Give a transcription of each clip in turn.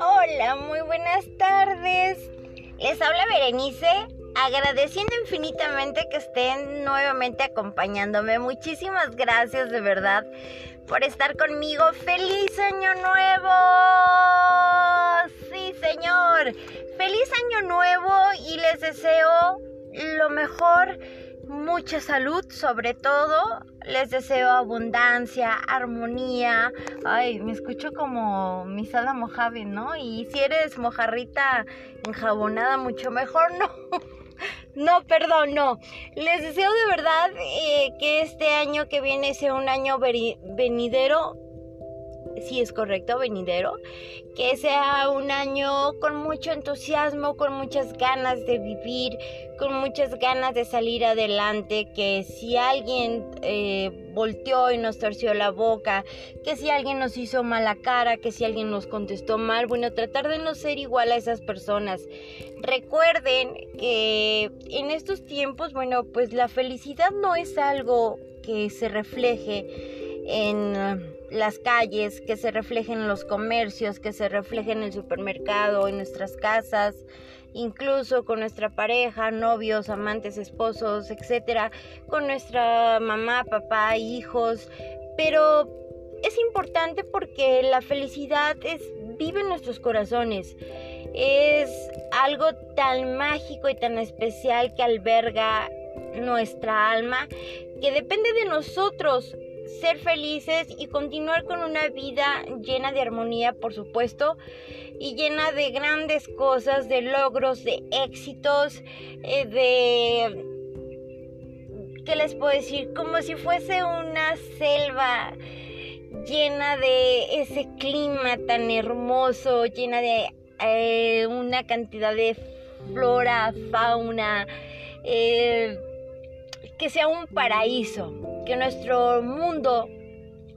Hola, muy buenas tardes. Les habla Berenice, agradeciendo infinitamente que estén nuevamente acompañándome. Muchísimas gracias de verdad por estar conmigo. ¡Feliz año nuevo! Sí, señor. ¡Feliz año nuevo! Y les deseo lo mejor mucha salud sobre todo. Les deseo abundancia, armonía. Ay, me escucho como mi sala Mojave, ¿no? Y si eres mojarrita enjabonada, mucho mejor, ¿no? No, perdón, no. Les deseo de verdad eh, que este año que viene sea un año venidero si es correcto, venidero, que sea un año con mucho entusiasmo, con muchas ganas de vivir, con muchas ganas de salir adelante, que si alguien eh, volteó y nos torció la boca, que si alguien nos hizo mala cara, que si alguien nos contestó mal, bueno, tratar de no ser igual a esas personas. Recuerden que en estos tiempos, bueno, pues la felicidad no es algo que se refleje en las calles, que se reflejen en los comercios, que se reflejen en el supermercado, en nuestras casas, incluso con nuestra pareja, novios, amantes, esposos, etcétera, con nuestra mamá, papá, hijos, pero es importante porque la felicidad es vive en nuestros corazones. Es algo tan mágico y tan especial que alberga nuestra alma que depende de nosotros ser felices y continuar con una vida llena de armonía, por supuesto, y llena de grandes cosas, de logros, de éxitos, eh, de... ¿Qué les puedo decir? Como si fuese una selva llena de ese clima tan hermoso, llena de eh, una cantidad de flora, fauna, eh, que sea un paraíso que nuestro mundo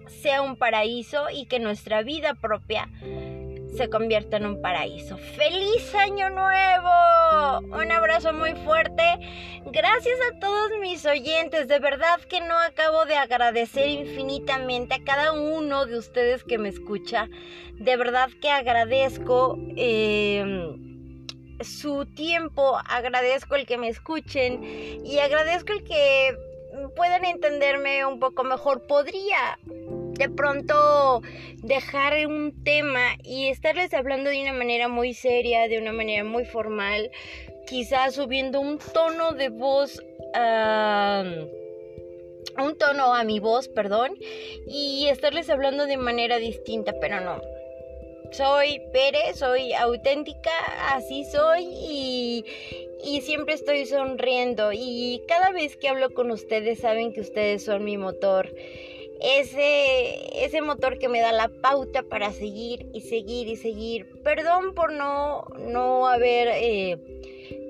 sea un paraíso y que nuestra vida propia se convierta en un paraíso. ¡Feliz año nuevo! Un abrazo muy fuerte. Gracias a todos mis oyentes. De verdad que no acabo de agradecer infinitamente a cada uno de ustedes que me escucha. De verdad que agradezco em, su tiempo, agradezco el que me escuchen y agradezco el que puedan entenderme un poco mejor, podría de pronto dejar un tema y estarles hablando de una manera muy seria, de una manera muy formal, quizás subiendo un tono de voz, un tono a mi voz, perdón, y estarles hablando de manera distinta, pero no. Soy Pérez, soy auténtica, así soy y, y siempre estoy sonriendo y cada vez que hablo con ustedes saben que ustedes son mi motor. Ese, ese motor que me da la pauta para seguir y seguir y seguir. Perdón por no, no haber eh,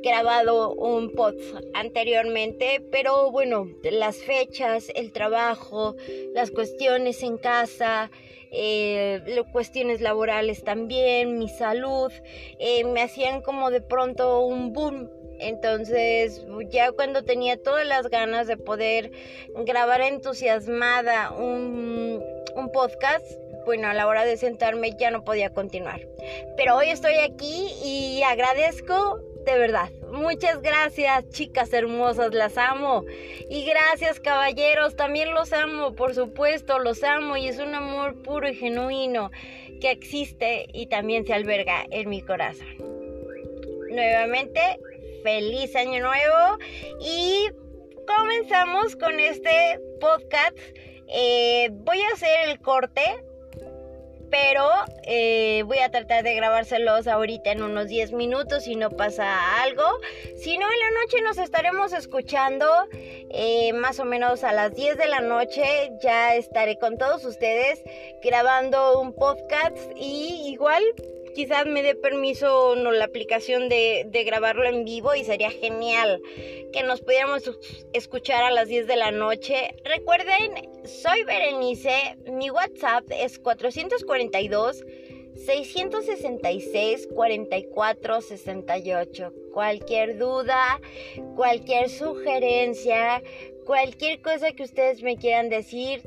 grabado un pod anteriormente, pero bueno, las fechas, el trabajo, las cuestiones en casa, eh, cuestiones laborales también, mi salud, eh, me hacían como de pronto un boom entonces, ya cuando tenía todas las ganas de poder grabar entusiasmada un, podcast, bueno, a la hora de sentarme ya no podía continuar. Pero hoy estoy aquí y agradezco de verdad. Muchas gracias, chicas hermosas, las amo. Y gracias, caballeros, también los amo, por supuesto, los amo y es un amor puro y genuino que existe y también se alberga en mi corazón. Nuevamente, feliz año nuevo y comenzamos con este podcast. Eh, voy a hacer el corte, pero eh, voy a tratar de grabárselos ahorita en unos 10 minutos si no pasa algo. Si no, en la noche nos estaremos escuchando eh, más o menos a las 10 de la noche. Ya estaré con todos ustedes grabando un podcast y igual quizás me dé permiso no, la aplicación de, de, grabarlo en vivo y sería genial que nos pudiéramos escuchar a las 10 de la noche. Recuerden, soy Berenice, mi WhatsApp es 442 666 44 68. Cualquier duda, cualquier sugerencia, cualquier cosa que ustedes me quieran decir,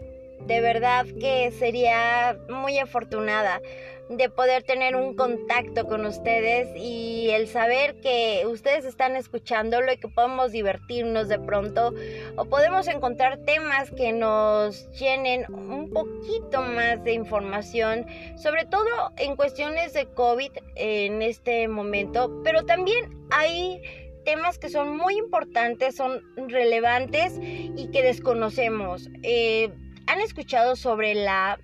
de verdad que sería muy afortunada de poder tener un contacto con ustedes y el saber que ustedes están escuchándolo y que podemos divertirnos de pronto o podemos encontrar temas que nos llenen un poquito más de información, sobre todo en cuestiones de COVID en este momento, pero también hay temas que son muy importantes, son relevantes y que desconocemos. Eh, ¿Han escuchado sobre la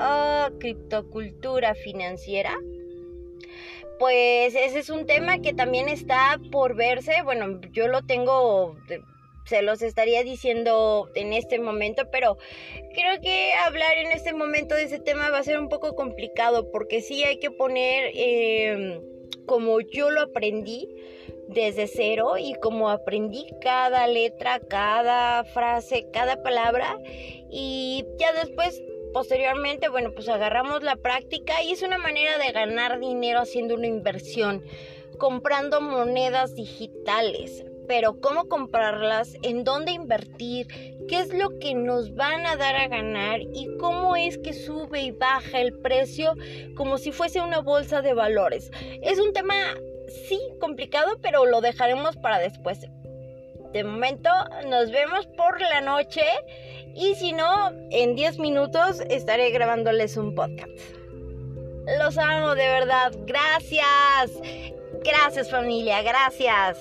oh, criptocultura financiera? Pues ese es un tema que también está por verse. Bueno, yo lo tengo, se los estaría diciendo en este momento, pero creo que hablar en este momento de ese tema va a ser un poco complicado porque sí hay que poner, em, como yo lo aprendí, desde cero y como aprendí cada letra, cada frase, cada palabra y ya después posteriormente, bueno, pues agarramos la práctica y es una manera de ganar dinero haciendo una inversión, comprando monedas digitales. Pero cómo comprarlas, en dónde invertir, qué es lo que nos van a dar a ganar y cómo es que sube y baja el precio como si fuese una bolsa de valores. Es un tema sí complicado, pero lo dejaremos para después. De momento nos vemos por la noche y si no, en 10 minutos estaré grabándoles un podcast. Los amo de verdad. Gracias. Gracias familia. Gracias.